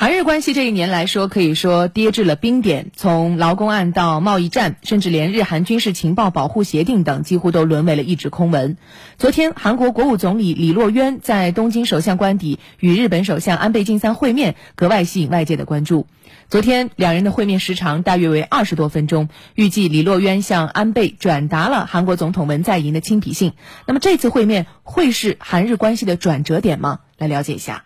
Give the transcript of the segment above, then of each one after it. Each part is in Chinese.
韩日关系这一年来说，可以说跌至了冰点。从劳工案到贸易战，甚至连日韩军事情报保护协定等，几乎都沦为了一纸空文。昨天，韩国国务总理李洛渊在东京首相官邸与日本首相安倍晋三会面，格外吸引外界的关注。昨天，两人的会面时长大约为二十多分钟。预计李洛渊向安倍转达了韩国总统文在寅的亲笔信。那么，这次会面会是韩日关系的转折点吗？来了解一下。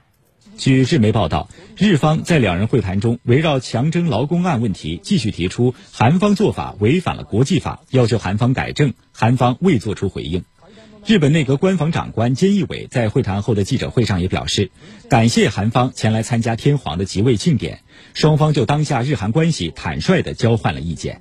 据日媒报道，日方在两人会谈中围绕强征劳工案问题继续提出韩方做法违反了国际法，要求韩方改正，韩方未作出回应。日本内阁官房长官菅义伟在会谈后的记者会上也表示，感谢韩方前来参加天皇的即位庆典，双方就当下日韩关系坦率地交换了意见。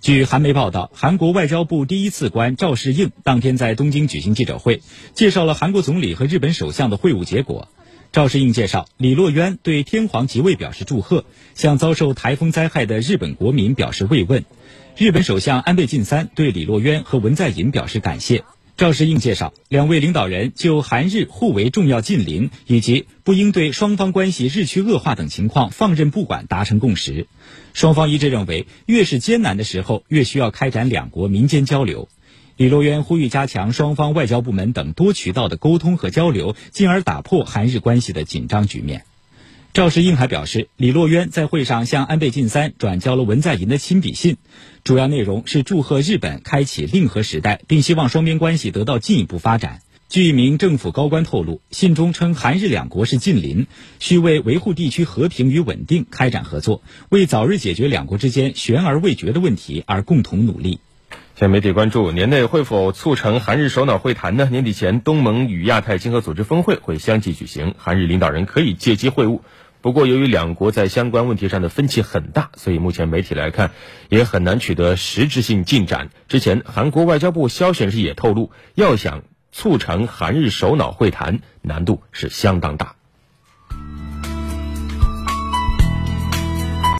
据韩媒报道，韩国外交部第一次官赵世应当天在东京举行记者会，介绍了韩国总理和日本首相的会晤结果。赵世应介绍，李洛渊对天皇即位表示祝贺，向遭受台风灾害的日本国民表示慰问。日本首相安倍晋三对李洛渊和文在寅表示感谢。赵世应介绍，两位领导人就韩日互为重要近邻以及不应对双方关系日趋恶化等情况放任不管达成共识。双方一致认为，越是艰难的时候，越需要开展两国民间交流。李洛渊呼吁加强双方外交部门等多渠道的沟通和交流，进而打破韩日关系的紧张局面。赵世应还表示，李洛渊在会上向安倍晋三转交了文在寅的亲笔信，主要内容是祝贺日本开启令和时代，并希望双边关系得到进一步发展。据一名政府高官透露，信中称韩日两国是近邻，需为维护地区和平与稳定开展合作，为早日解决两国之间悬而未决的问题而共同努力。现媒体关注年内会否促成韩日首脑会谈呢？年底前，东盟与亚太经合组织峰会会相继举行，韩日领导人可以借机会晤。不过，由于两国在相关问题上的分歧很大，所以目前媒体来看也很难取得实质性进展。之前，韩国外交部消息人士也透露，要想促成韩日首脑会谈，难度是相当大。